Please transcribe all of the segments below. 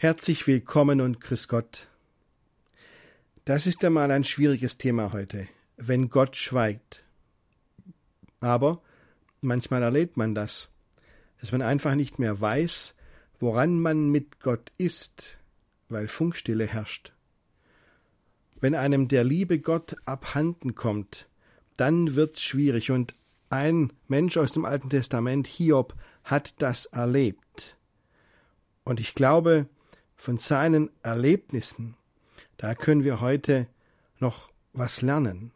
Herzlich willkommen und grüß Gott. Das ist einmal ein schwieriges Thema heute, wenn Gott schweigt. Aber manchmal erlebt man das, dass man einfach nicht mehr weiß, woran man mit Gott ist, weil Funkstille herrscht. Wenn einem der liebe Gott abhanden kommt, dann wird's schwierig und ein Mensch aus dem Alten Testament, Hiob, hat das erlebt. Und ich glaube, von seinen Erlebnissen, da können wir heute noch was lernen,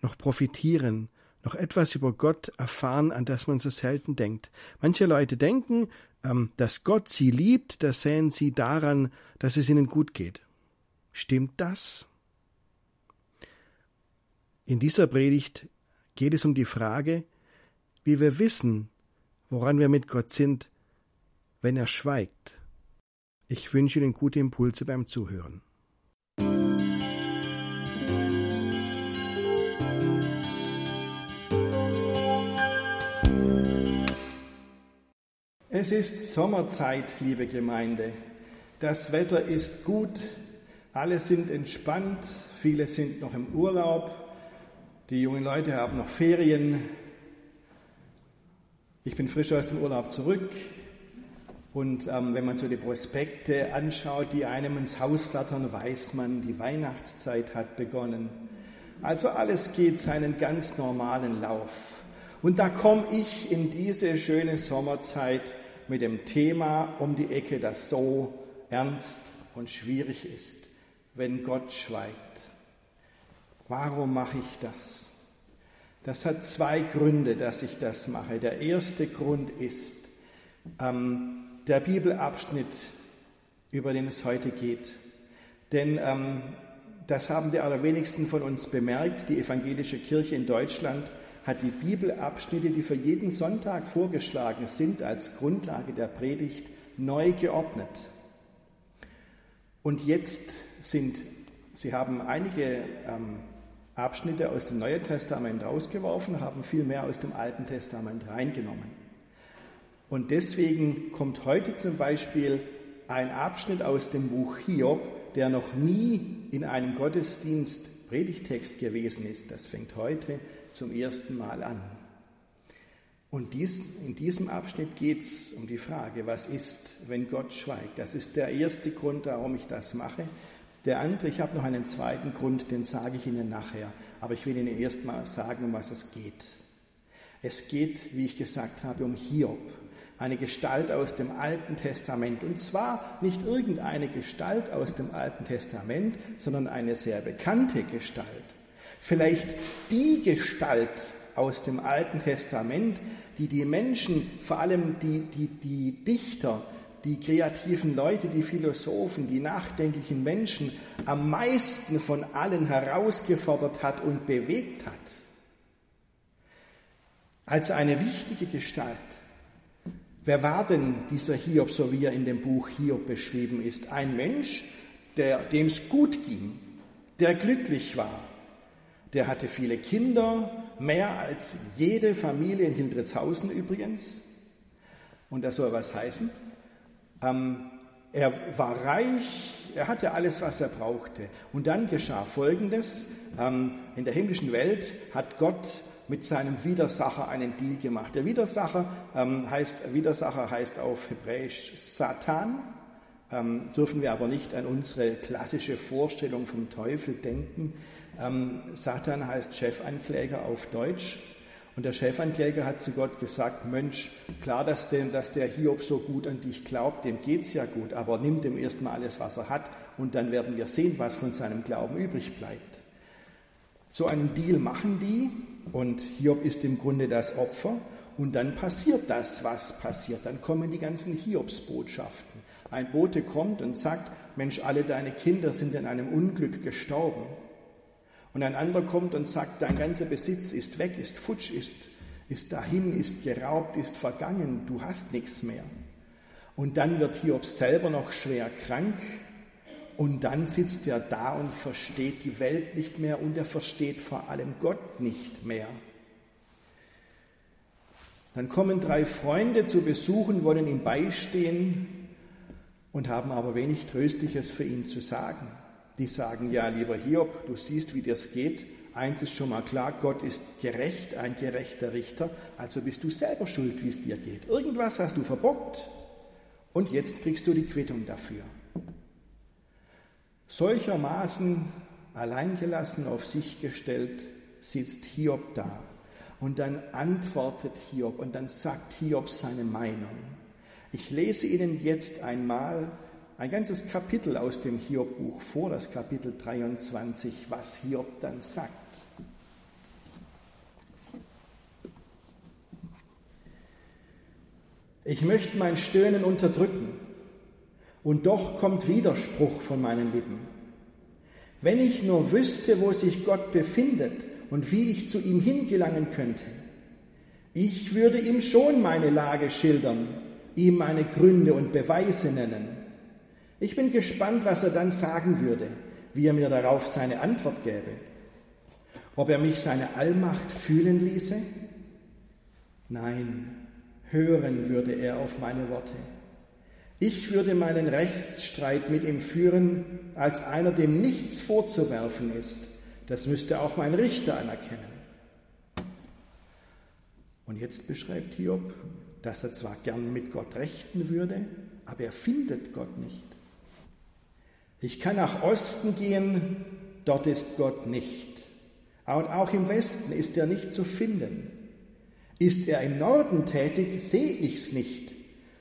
noch profitieren, noch etwas über Gott erfahren, an das man so selten denkt. Manche Leute denken, ähm, dass Gott sie liebt, das sehen sie daran, dass es ihnen gut geht. Stimmt das? In dieser Predigt geht es um die Frage, wie wir wissen, woran wir mit Gott sind, wenn er schweigt. Ich wünsche Ihnen gute Impulse beim Zuhören. Es ist Sommerzeit, liebe Gemeinde. Das Wetter ist gut, alle sind entspannt, viele sind noch im Urlaub, die jungen Leute haben noch Ferien. Ich bin frisch aus dem Urlaub zurück, und ähm, wenn man so die Prospekte anschaut, die einem ins Haus flattern, weiß man, die Weihnachtszeit hat begonnen. Also alles geht seinen ganz normalen Lauf. Und da komme ich in diese schöne Sommerzeit mit dem Thema um die Ecke, das so ernst und schwierig ist, wenn Gott schweigt. Warum mache ich das? Das hat zwei Gründe, dass ich das mache. Der erste Grund ist, ähm, der Bibelabschnitt, über den es heute geht. Denn ähm, das haben die allerwenigsten von uns bemerkt. Die evangelische Kirche in Deutschland hat die Bibelabschnitte, die für jeden Sonntag vorgeschlagen sind, als Grundlage der Predigt neu geordnet. Und jetzt sind, sie haben einige ähm, Abschnitte aus dem Neuen Testament rausgeworfen, haben viel mehr aus dem Alten Testament reingenommen. Und deswegen kommt heute zum Beispiel ein Abschnitt aus dem Buch Hiob, der noch nie in einem Gottesdienst Predigtext gewesen ist. Das fängt heute zum ersten Mal an. Und dies, in diesem Abschnitt geht es um die Frage, was ist, wenn Gott schweigt? Das ist der erste Grund, warum ich das mache. Der andere, ich habe noch einen zweiten Grund, den sage ich Ihnen nachher. Aber ich will Ihnen erst mal sagen, um was es geht. Es geht, wie ich gesagt habe, um Hiob eine Gestalt aus dem Alten Testament. Und zwar nicht irgendeine Gestalt aus dem Alten Testament, sondern eine sehr bekannte Gestalt. Vielleicht die Gestalt aus dem Alten Testament, die die Menschen, vor allem die, die, die Dichter, die kreativen Leute, die Philosophen, die nachdenklichen Menschen am meisten von allen herausgefordert hat und bewegt hat. Als eine wichtige Gestalt Wer war denn dieser Hiob, so wie er in dem Buch Hiob beschrieben ist? Ein Mensch, dem es gut ging, der glücklich war. Der hatte viele Kinder, mehr als jede Familie in Hildritzhausen übrigens. Und das soll was heißen. Ähm, er war reich, er hatte alles, was er brauchte. Und dann geschah Folgendes. Ähm, in der himmlischen Welt hat Gott mit seinem Widersacher einen Deal gemacht. Der Widersacher ähm, heißt, Widersacher heißt auf Hebräisch Satan. Ähm, dürfen wir aber nicht an unsere klassische Vorstellung vom Teufel denken. Ähm, Satan heißt Chefankläger auf Deutsch. Und der Chefankläger hat zu Gott gesagt, Mensch, klar, dass, dem, dass der Hiob so gut an dich glaubt, dem geht's ja gut, aber nimm dem erstmal alles, was er hat, und dann werden wir sehen, was von seinem Glauben übrig bleibt. So einen Deal machen die, und Hiob ist im Grunde das Opfer. Und dann passiert das, was passiert. Dann kommen die ganzen Hiobsbotschaften. Ein Bote kommt und sagt, Mensch, alle deine Kinder sind in einem Unglück gestorben. Und ein anderer kommt und sagt, dein ganzer Besitz ist weg, ist futsch, ist, ist dahin, ist geraubt, ist vergangen, du hast nichts mehr. Und dann wird Hiob selber noch schwer krank und dann sitzt er da und versteht die Welt nicht mehr und er versteht vor allem Gott nicht mehr. Dann kommen drei Freunde zu besuchen, wollen ihm beistehen und haben aber wenig Tröstliches für ihn zu sagen. Die sagen, ja, lieber Hiob, du siehst, wie das geht. Eins ist schon mal klar, Gott ist gerecht, ein gerechter Richter, also bist du selber schuld, wie es dir geht. Irgendwas hast du verbockt und jetzt kriegst du die Quittung dafür. Solchermaßen alleingelassen auf sich gestellt sitzt Hiob da und dann antwortet Hiob und dann sagt Hiob seine Meinung. Ich lese Ihnen jetzt einmal ein ganzes Kapitel aus dem Hiob-Buch vor, das Kapitel 23, was Hiob dann sagt. Ich möchte mein Stöhnen unterdrücken, und doch kommt Widerspruch von meinen Lippen. Wenn ich nur wüsste, wo sich Gott befindet und wie ich zu ihm hingelangen könnte, ich würde ihm schon meine Lage schildern, ihm meine Gründe und Beweise nennen. Ich bin gespannt, was er dann sagen würde, wie er mir darauf seine Antwort gäbe. Ob er mich seine Allmacht fühlen ließe? Nein, hören würde er auf meine Worte. Ich würde meinen Rechtsstreit mit ihm führen als einer, dem nichts vorzuwerfen ist. Das müsste auch mein Richter anerkennen. Und jetzt beschreibt Hiob, dass er zwar gern mit Gott rechten würde, aber er findet Gott nicht. Ich kann nach Osten gehen, dort ist Gott nicht. Und auch im Westen ist er nicht zu finden. Ist er im Norden tätig, sehe ich's nicht.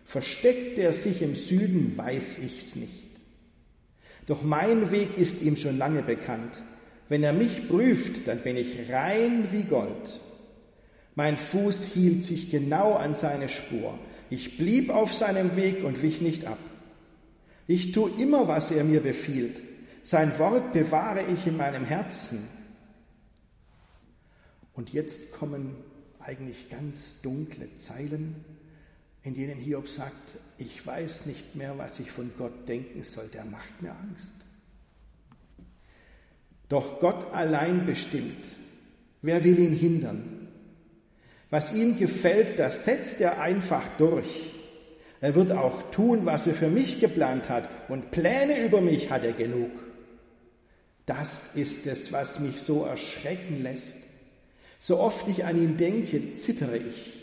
Versteckt er sich im Süden, weiß ich's nicht. Doch mein Weg ist ihm schon lange bekannt. Wenn er mich prüft, dann bin ich rein wie Gold. Mein Fuß hielt sich genau an seine Spur. Ich blieb auf seinem Weg und wich nicht ab. Ich tue immer, was er mir befiehlt. Sein Wort bewahre ich in meinem Herzen. Und jetzt kommen eigentlich ganz dunkle Zeilen, in denen Hiob sagt, ich weiß nicht mehr, was ich von Gott denken soll, der macht mir Angst. Doch Gott allein bestimmt, wer will ihn hindern? Was ihm gefällt, das setzt er einfach durch. Er wird auch tun, was er für mich geplant hat, und Pläne über mich hat er genug. Das ist es, was mich so erschrecken lässt. So oft ich an ihn denke, zittere ich.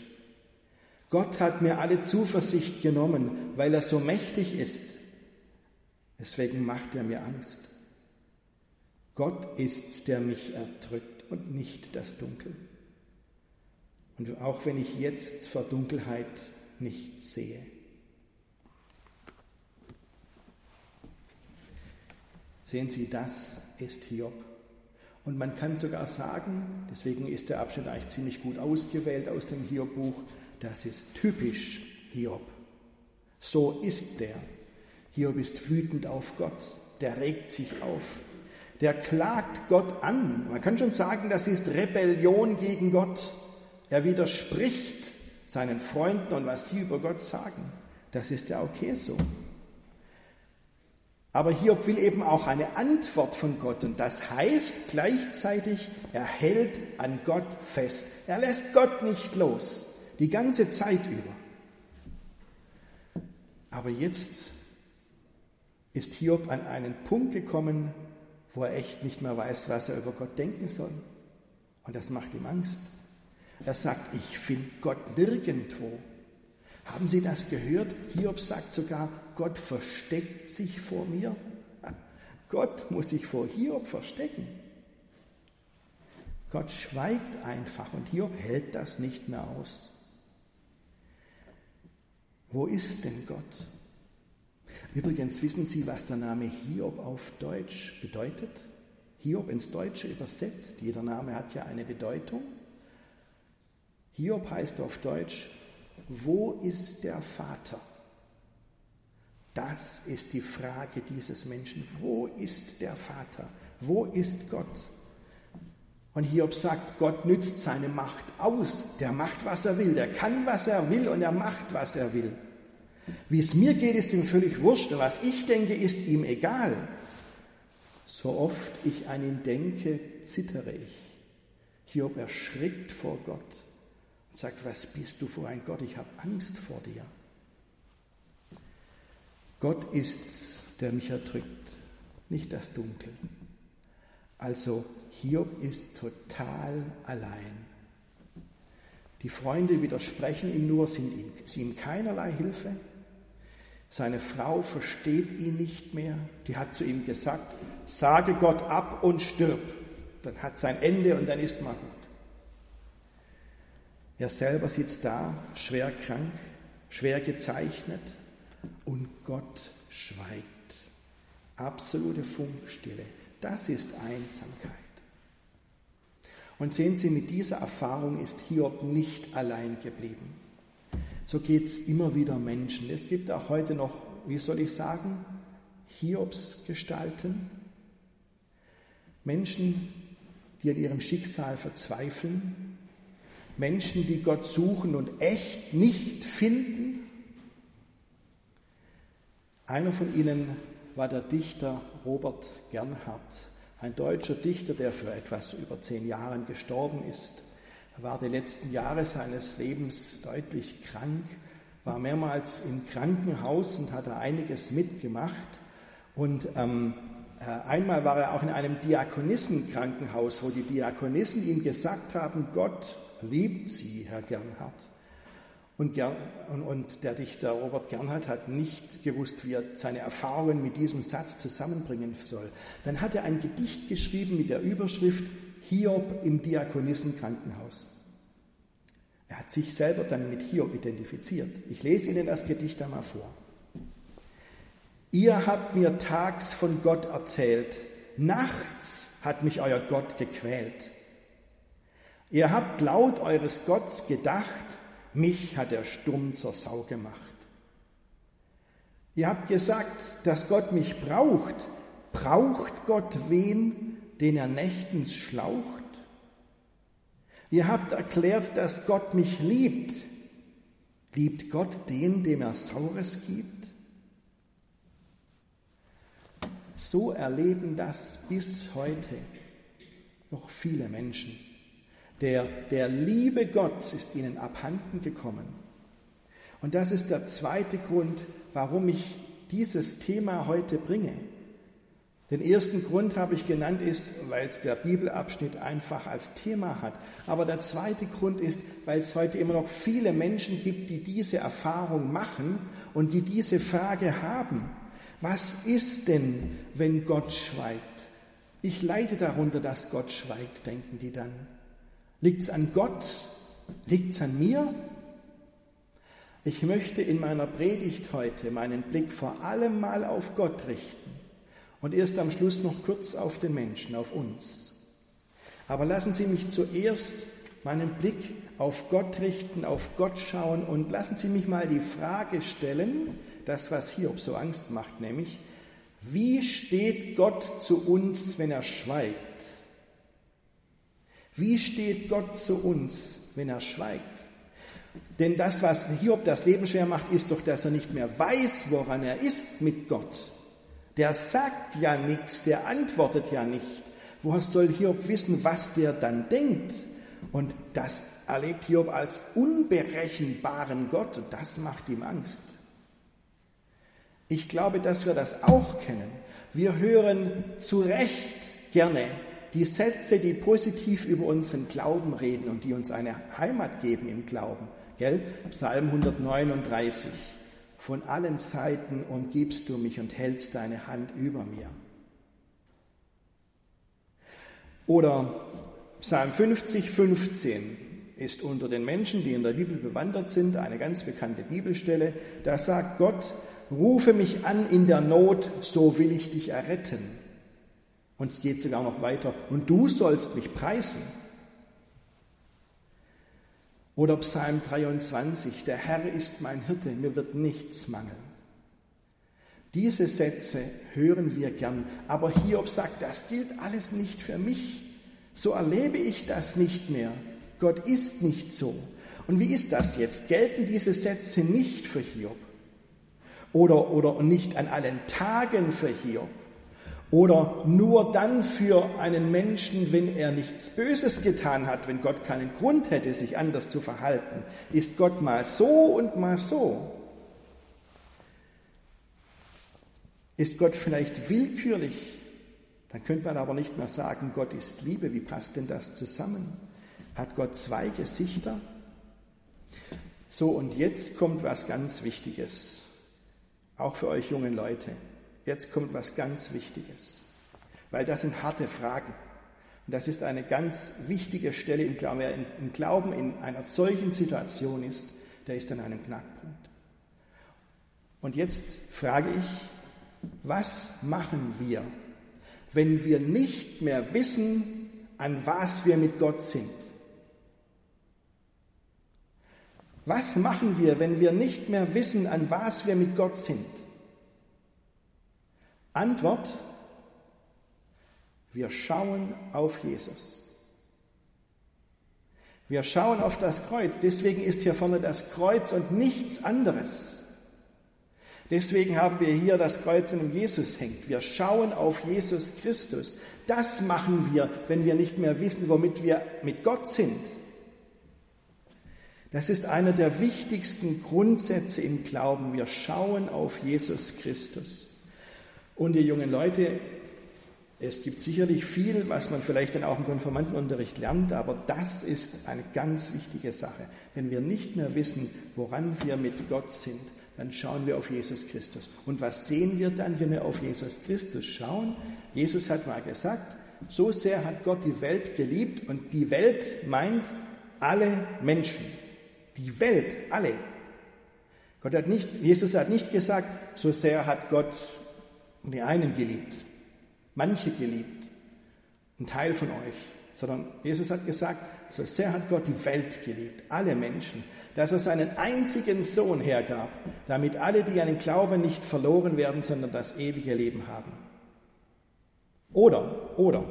Gott hat mir alle Zuversicht genommen, weil er so mächtig ist. Deswegen macht er mir Angst. Gott ist's, der mich erdrückt und nicht das Dunkel. Und auch wenn ich jetzt vor Dunkelheit nichts sehe. Sehen Sie, das ist Hiob. Und man kann sogar sagen, deswegen ist der Abschnitt eigentlich ziemlich gut ausgewählt aus dem Hiob-Buch, das ist typisch Hiob. So ist der. Hiob ist wütend auf Gott, der regt sich auf, der klagt Gott an. Man kann schon sagen, das ist Rebellion gegen Gott. Er widerspricht seinen Freunden und was sie über Gott sagen. Das ist ja okay so. Aber Hiob will eben auch eine Antwort von Gott und das heißt gleichzeitig, er hält an Gott fest. Er lässt Gott nicht los, die ganze Zeit über. Aber jetzt ist Hiob an einen Punkt gekommen, wo er echt nicht mehr weiß, was er über Gott denken soll. Und das macht ihm Angst. Er sagt, ich finde Gott nirgendwo. Haben Sie das gehört? Hiob sagt sogar, Gott versteckt sich vor mir. Gott muss sich vor Hiob verstecken. Gott schweigt einfach und Hiob hält das nicht mehr aus. Wo ist denn Gott? Übrigens wissen Sie, was der Name Hiob auf Deutsch bedeutet? Hiob ins Deutsche übersetzt. Jeder Name hat ja eine Bedeutung. Hiob heißt auf Deutsch, wo ist der Vater? Das ist die Frage dieses Menschen. Wo ist der Vater? Wo ist Gott? Und Hiob sagt, Gott nützt seine Macht aus. Der macht, was er will. Der kann, was er will und er macht, was er will. Wie es mir geht, ist ihm völlig wurscht. Und was ich denke, ist ihm egal. So oft ich an ihn denke, zittere ich. Hiob erschrickt vor Gott sagt, was bist du für ein Gott? Ich habe Angst vor dir. Gott ist's, der mich erdrückt, nicht das Dunkel. Also Hiob ist total allein. Die Freunde widersprechen ihm nur, sind ihm, keinerlei Hilfe. Seine Frau versteht ihn nicht mehr. Die hat zu ihm gesagt, sage Gott ab und stirb. Dann hat sein Ende und dann ist mal gut. Er selber sitzt da, schwer krank, schwer gezeichnet und Gott schweigt. Absolute Funkstille. Das ist Einsamkeit. Und sehen Sie, mit dieser Erfahrung ist Hiob nicht allein geblieben. So geht es immer wieder Menschen. Es gibt auch heute noch, wie soll ich sagen, Hiobs Gestalten. Menschen, die an ihrem Schicksal verzweifeln. Menschen, die Gott suchen und echt nicht finden. Einer von ihnen war der Dichter Robert Gernhardt, ein deutscher Dichter, der für etwas über zehn Jahren gestorben ist. Er war die letzten Jahre seines Lebens deutlich krank, war mehrmals im Krankenhaus und hat da einiges mitgemacht. Und ähm, äh, einmal war er auch in einem Diakonissenkrankenhaus, wo die Diakonissen ihm gesagt haben, Gott liebt Sie, Herr Gernhardt. Und, Gern, und, und, der Dichter Robert Gernhardt hat nicht gewusst, wie er seine Erfahrungen mit diesem Satz zusammenbringen soll. Dann hat er ein Gedicht geschrieben mit der Überschrift Hiob im Diakonissenkrankenhaus. Er hat sich selber dann mit Hiob identifiziert. Ich lese Ihnen das Gedicht einmal vor. Ihr habt mir tags von Gott erzählt, nachts hat mich euer Gott gequält. Ihr habt laut eures Gotts gedacht, mich hat er stumm zur Sau gemacht. Ihr habt gesagt, dass Gott mich braucht. Braucht Gott wen, den er nächtens schlaucht? Ihr habt erklärt, dass Gott mich liebt. Liebt Gott den, dem er Saures gibt? So erleben das bis heute noch viele Menschen. Der, der liebe Gott ist ihnen abhanden gekommen. Und das ist der zweite Grund, warum ich dieses Thema heute bringe. Den ersten Grund habe ich genannt, ist, weil es der Bibelabschnitt einfach als Thema hat. Aber der zweite Grund ist, weil es heute immer noch viele Menschen gibt, die diese Erfahrung machen und die diese Frage haben. Was ist denn, wenn Gott schweigt? Ich leide darunter, dass Gott schweigt, denken die dann. Liegt es an Gott? Liegt es an mir? Ich möchte in meiner Predigt heute meinen Blick vor allem mal auf Gott richten und erst am Schluss noch kurz auf den Menschen, auf uns. Aber lassen Sie mich zuerst meinen Blick auf Gott richten, auf Gott schauen und lassen Sie mich mal die Frage stellen, das was Hiob so Angst macht, nämlich, wie steht Gott zu uns, wenn er schweigt? Wie steht Gott zu uns, wenn er schweigt? Denn das, was Hiob das Leben schwer macht, ist doch, dass er nicht mehr weiß, woran er ist mit Gott. Der sagt ja nichts, der antwortet ja nicht. Woher soll Hiob wissen, was der dann denkt? Und das erlebt Hiob als unberechenbaren Gott und das macht ihm Angst. Ich glaube, dass wir das auch kennen. Wir hören zu Recht gerne die Sätze, die positiv über unseren Glauben reden und die uns eine Heimat geben im Glauben. Gell? Psalm 139. Von allen Seiten umgibst du mich und hältst deine Hand über mir. Oder Psalm 50, 15 ist unter den Menschen, die in der Bibel bewandert sind, eine ganz bekannte Bibelstelle. Da sagt Gott, rufe mich an in der Not, so will ich dich erretten. Und es geht sogar noch weiter. Und du sollst mich preisen. Oder Psalm 23, der Herr ist mein Hirte, mir wird nichts mangeln. Diese Sätze hören wir gern, aber Hiob sagt, das gilt alles nicht für mich. So erlebe ich das nicht mehr. Gott ist nicht so. Und wie ist das jetzt? Gelten diese Sätze nicht für Hiob? Oder, oder nicht an allen Tagen für Hiob? Oder nur dann für einen Menschen, wenn er nichts Böses getan hat, wenn Gott keinen Grund hätte, sich anders zu verhalten. Ist Gott mal so und mal so. Ist Gott vielleicht willkürlich? Dann könnte man aber nicht mehr sagen, Gott ist Liebe. Wie passt denn das zusammen? Hat Gott zwei Gesichter? So, und jetzt kommt was ganz Wichtiges. Auch für euch jungen Leute. Jetzt kommt was ganz Wichtiges. Weil das sind harte Fragen. Und das ist eine ganz wichtige Stelle im Glauben. Wer im Glauben in einer solchen Situation ist, der ist an einem Knackpunkt. Und jetzt frage ich, was machen wir, wenn wir nicht mehr wissen, an was wir mit Gott sind? Was machen wir, wenn wir nicht mehr wissen, an was wir mit Gott sind? Antwort, wir schauen auf Jesus. Wir schauen auf das Kreuz. Deswegen ist hier vorne das Kreuz und nichts anderes. Deswegen haben wir hier das Kreuz, in dem Jesus hängt. Wir schauen auf Jesus Christus. Das machen wir, wenn wir nicht mehr wissen, womit wir mit Gott sind. Das ist einer der wichtigsten Grundsätze im Glauben. Wir schauen auf Jesus Christus. Und ihr jungen Leute, es gibt sicherlich viel, was man vielleicht dann auch im Konformantenunterricht lernt, aber das ist eine ganz wichtige Sache. Wenn wir nicht mehr wissen, woran wir mit Gott sind, dann schauen wir auf Jesus Christus. Und was sehen wir dann, wenn wir auf Jesus Christus schauen? Jesus hat mal gesagt, so sehr hat Gott die Welt geliebt und die Welt meint alle Menschen. Die Welt, alle. Gott hat nicht, Jesus hat nicht gesagt, so sehr hat Gott die einen geliebt manche geliebt, ein Teil von euch, sondern Jesus hat gesagt, so sehr hat Gott die Welt geliebt, alle Menschen, dass er seinen einzigen Sohn hergab, damit alle, die den Glauben nicht verloren werden, sondern das ewige Leben haben. Oder, oder,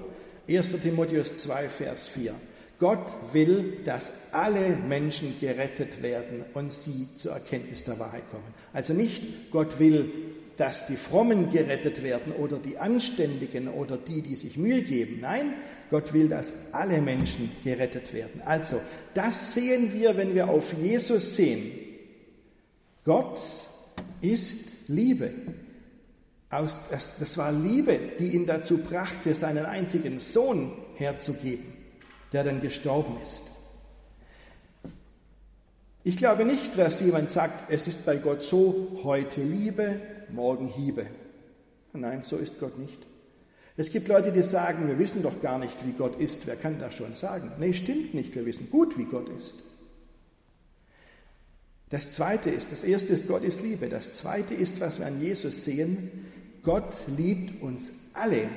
1. Timotheus 2, Vers 4. Gott will, dass alle Menschen gerettet werden und sie zur Erkenntnis der Wahrheit kommen. Also nicht Gott will, dass die Frommen gerettet werden oder die Anständigen oder die, die sich Mühe geben. Nein, Gott will, dass alle Menschen gerettet werden. Also, das sehen wir, wenn wir auf Jesus sehen. Gott ist Liebe. das war Liebe, die ihn dazu brachte, seinen einzigen Sohn herzugeben, der dann gestorben ist. Ich glaube nicht, dass jemand sagt, es ist bei Gott so, heute Liebe, morgen Hiebe. Nein, so ist Gott nicht. Es gibt Leute, die sagen, wir wissen doch gar nicht, wie Gott ist. Wer kann das schon sagen? Nee, stimmt nicht. Wir wissen gut, wie Gott ist. Das zweite ist, das erste ist, Gott ist Liebe. Das zweite ist, was wir an Jesus sehen, Gott liebt uns alle.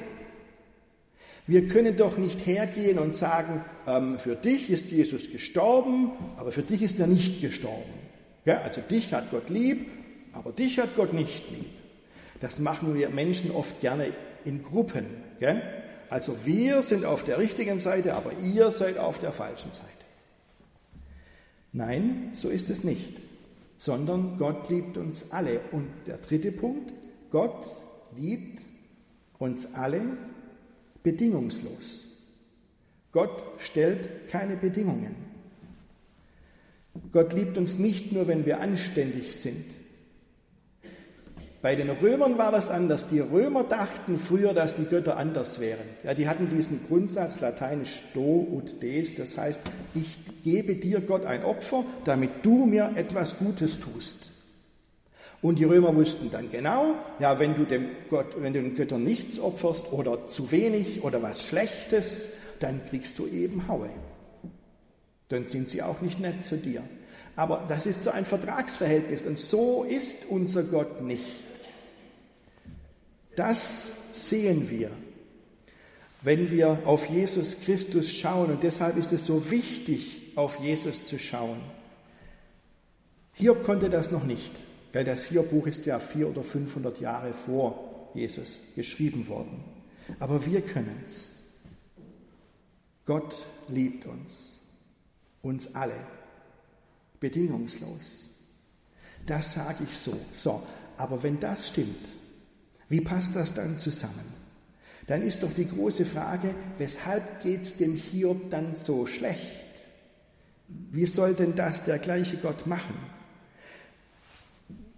Wir können doch nicht hergehen und sagen, ähm, für dich ist Jesus gestorben, aber für dich ist er nicht gestorben. Ja, also dich hat Gott lieb, aber dich hat Gott nicht lieb. Das machen wir Menschen oft gerne in Gruppen. Gell? Also wir sind auf der richtigen Seite, aber ihr seid auf der falschen Seite. Nein, so ist es nicht, sondern Gott liebt uns alle. Und der dritte Punkt, Gott liebt uns alle bedingungslos. Gott stellt keine Bedingungen. Gott liebt uns nicht nur, wenn wir anständig sind, bei den Römern war das anders. Die Römer dachten früher, dass die Götter anders wären. Ja, die hatten diesen Grundsatz lateinisch do ut des, das heißt, ich gebe dir Gott ein Opfer, damit du mir etwas Gutes tust. Und die Römer wussten dann genau, ja, wenn du dem Gott, wenn du den Göttern nichts opferst oder zu wenig oder was Schlechtes, dann kriegst du eben Haue. Dann sind sie auch nicht nett zu dir. Aber das ist so ein Vertragsverhältnis und so ist unser Gott nicht. Das sehen wir, wenn wir auf Jesus Christus schauen. Und deshalb ist es so wichtig, auf Jesus zu schauen. Hiob konnte das noch nicht, weil das Hiob-Buch ist ja vier oder 500 Jahre vor Jesus geschrieben worden. Aber wir können es. Gott liebt uns, uns alle, bedingungslos. Das sage ich so. So, aber wenn das stimmt, wie passt das dann zusammen? Dann ist doch die große Frage, weshalb geht es dem Hiob dann so schlecht? Wie soll denn das der gleiche Gott machen?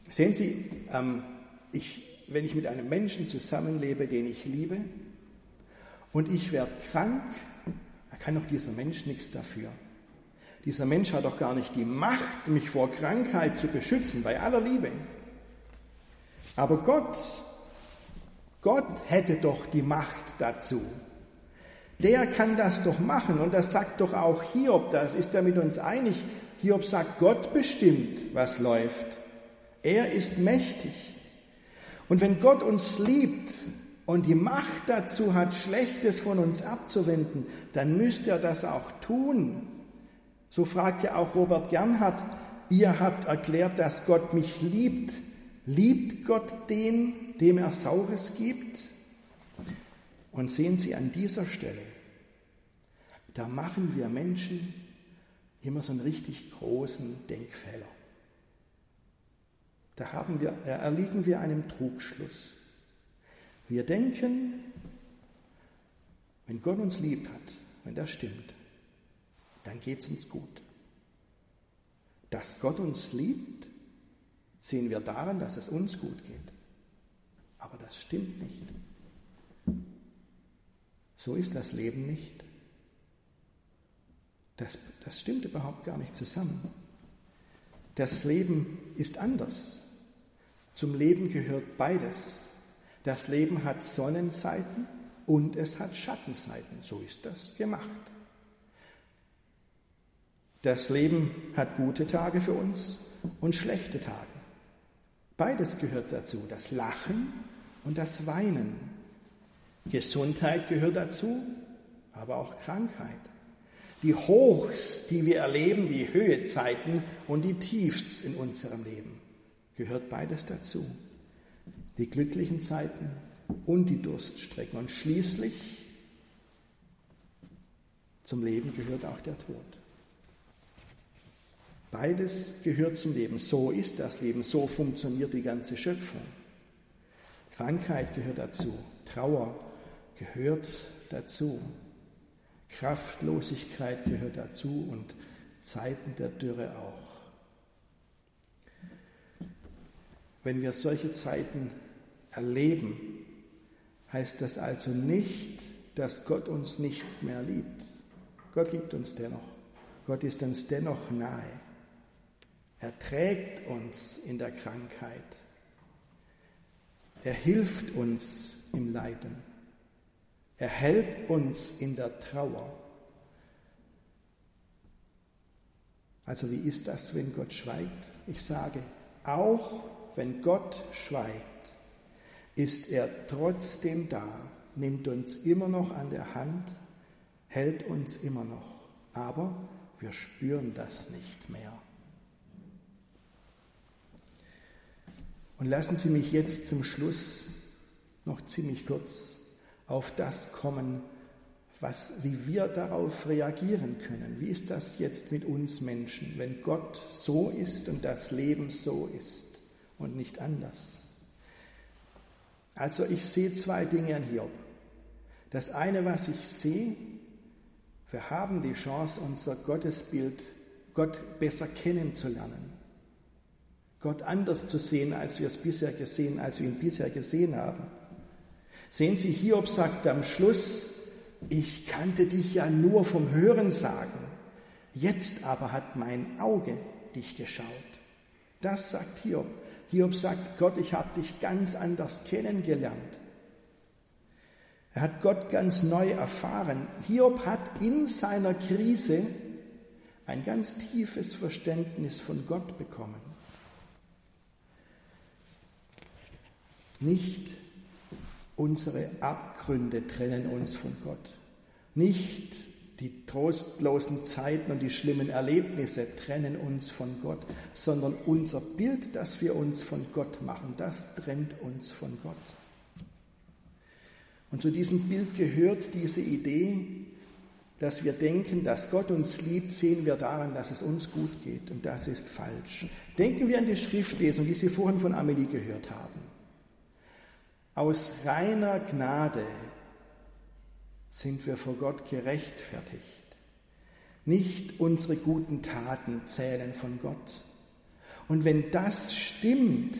Sehen Sie, ähm, ich wenn ich mit einem Menschen zusammenlebe, den ich liebe, und ich werde krank, da kann doch dieser Mensch nichts dafür. Dieser Mensch hat doch gar nicht die Macht, mich vor Krankheit zu beschützen, bei aller Liebe. Aber Gott, Gott hätte doch die Macht dazu. Der kann das doch machen und das sagt doch auch Hiob, das ist er mit uns einig. Hiob sagt, Gott bestimmt, was läuft. Er ist mächtig. Und wenn Gott uns liebt und die Macht dazu hat, Schlechtes von uns abzuwenden, dann müsste er das auch tun. So fragt ja auch Robert Gernhardt, ihr habt erklärt, dass Gott mich liebt. Liebt Gott den, dem er Saures gibt? Und sehen Sie an dieser Stelle, da machen wir Menschen immer so einen richtig großen Denkfehler. Da haben wir, erliegen wir einem Trugschluss. Wir denken, wenn Gott uns lieb hat, wenn das stimmt, dann geht es uns gut. Dass Gott uns liebt, sehen wir daran, dass es uns gut geht. Aber das stimmt nicht. So ist das Leben nicht. Das, das stimmt überhaupt gar nicht zusammen. Das Leben ist anders. Zum Leben gehört beides. Das Leben hat Sonnenseiten und es hat Schattenseiten. So ist das gemacht. Das Leben hat gute Tage für uns und schlechte Tage. Beides gehört dazu, das Lachen und das Weinen. Gesundheit gehört dazu, aber auch Krankheit. Die Hochs, die wir erleben, die Höhezeiten und die Tiefs in unserem Leben, gehört beides dazu. Die glücklichen Zeiten und die Durststrecken. Und schließlich zum Leben gehört auch der Tod. Beides gehört zum Leben. So ist das Leben. So funktioniert die ganze Schöpfung. Krankheit gehört dazu. Trauer gehört dazu. Kraftlosigkeit gehört dazu und Zeiten der Dürre auch. Wenn wir solche Zeiten erleben, heißt das also nicht, dass Gott uns nicht mehr liebt. Gott liebt uns dennoch. Gott ist uns dennoch nahe. Er trägt uns in der Krankheit. Er hilft uns im Leiden. Er hält uns in der Trauer. Also wie ist das, wenn Gott schweigt? Ich sage, auch wenn Gott schweigt, ist er trotzdem da, nimmt uns immer noch an der Hand, hält uns immer noch. Aber wir spüren das nicht mehr. Und lassen Sie mich jetzt zum Schluss noch ziemlich kurz auf das kommen, was, wie wir darauf reagieren können. Wie ist das jetzt mit uns Menschen, wenn Gott so ist und das Leben so ist und nicht anders? Also ich sehe zwei Dinge an Hiob. Das eine, was ich sehe, wir haben die Chance, unser Gottesbild, Gott besser kennenzulernen. Gott anders zu sehen, als wir es bisher gesehen, als wir ihn bisher gesehen haben. Sehen Sie, Hiob sagt am Schluss, ich kannte dich ja nur vom Hören sagen, jetzt aber hat mein Auge dich geschaut. Das sagt Hiob. Hiob sagt, Gott, ich habe dich ganz anders kennengelernt. Er hat Gott ganz neu erfahren. Hiob hat in seiner Krise ein ganz tiefes Verständnis von Gott bekommen. Nicht unsere Abgründe trennen uns von Gott. Nicht die trostlosen Zeiten und die schlimmen Erlebnisse trennen uns von Gott, sondern unser Bild, das wir uns von Gott machen, das trennt uns von Gott. Und zu diesem Bild gehört diese Idee, dass wir denken, dass Gott uns liebt, sehen wir daran, dass es uns gut geht. Und das ist falsch. Denken wir an die Schriftlesung, die Sie vorhin von Amelie gehört haben. Aus reiner Gnade sind wir vor Gott gerechtfertigt. Nicht unsere guten Taten zählen von Gott. Und wenn das stimmt,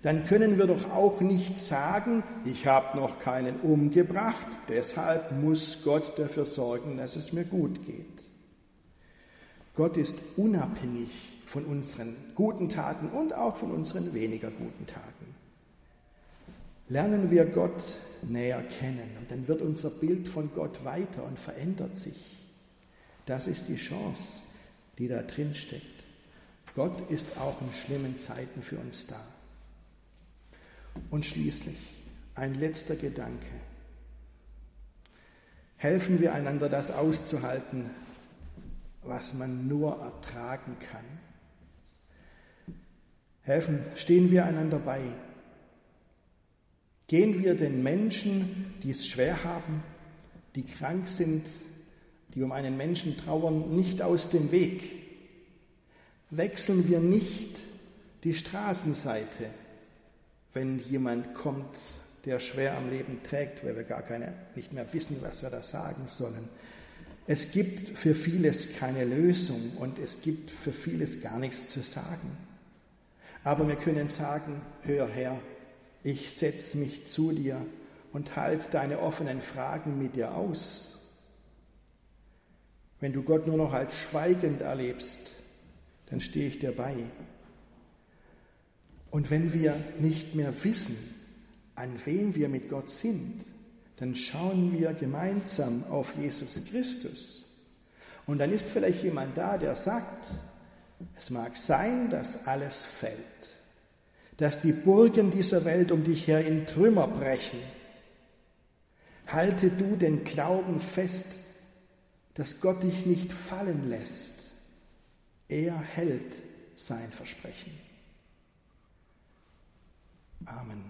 dann können wir doch auch nicht sagen, ich habe noch keinen umgebracht, deshalb muss Gott dafür sorgen, dass es mir gut geht. Gott ist unabhängig von unseren guten Taten und auch von unseren weniger guten Taten. Lernen wir Gott näher kennen und dann wird unser Bild von Gott weiter und verändert sich. Das ist die Chance, die da drin steckt. Gott ist auch in schlimmen Zeiten für uns da. Und schließlich ein letzter Gedanke. Helfen wir einander, das auszuhalten, was man nur ertragen kann. Helfen, stehen wir einander bei. Gehen wir den Menschen, die es schwer haben, die krank sind, die um einen Menschen trauern, nicht aus dem Weg. Wechseln wir nicht die Straßenseite, wenn jemand kommt, der schwer am Leben trägt, weil wir gar keine, nicht mehr wissen, was wir da sagen sollen. Es gibt für vieles keine Lösung und es gibt für vieles gar nichts zu sagen. Aber wir können sagen, hör her, ich setze mich zu dir und halte deine offenen Fragen mit dir aus. Wenn du Gott nur noch als schweigend erlebst, dann stehe ich dir bei. Und wenn wir nicht mehr wissen, an wen wir mit Gott sind, dann schauen wir gemeinsam auf Jesus Christus. Und dann ist vielleicht jemand da, der sagt, es mag sein, dass alles fällt, dass die Burgen dieser Welt um dich her in Trümmer brechen. Halte du den Glauben fest, dass Gott dich nicht fallen lässt. Er hält sein Versprechen. Amen.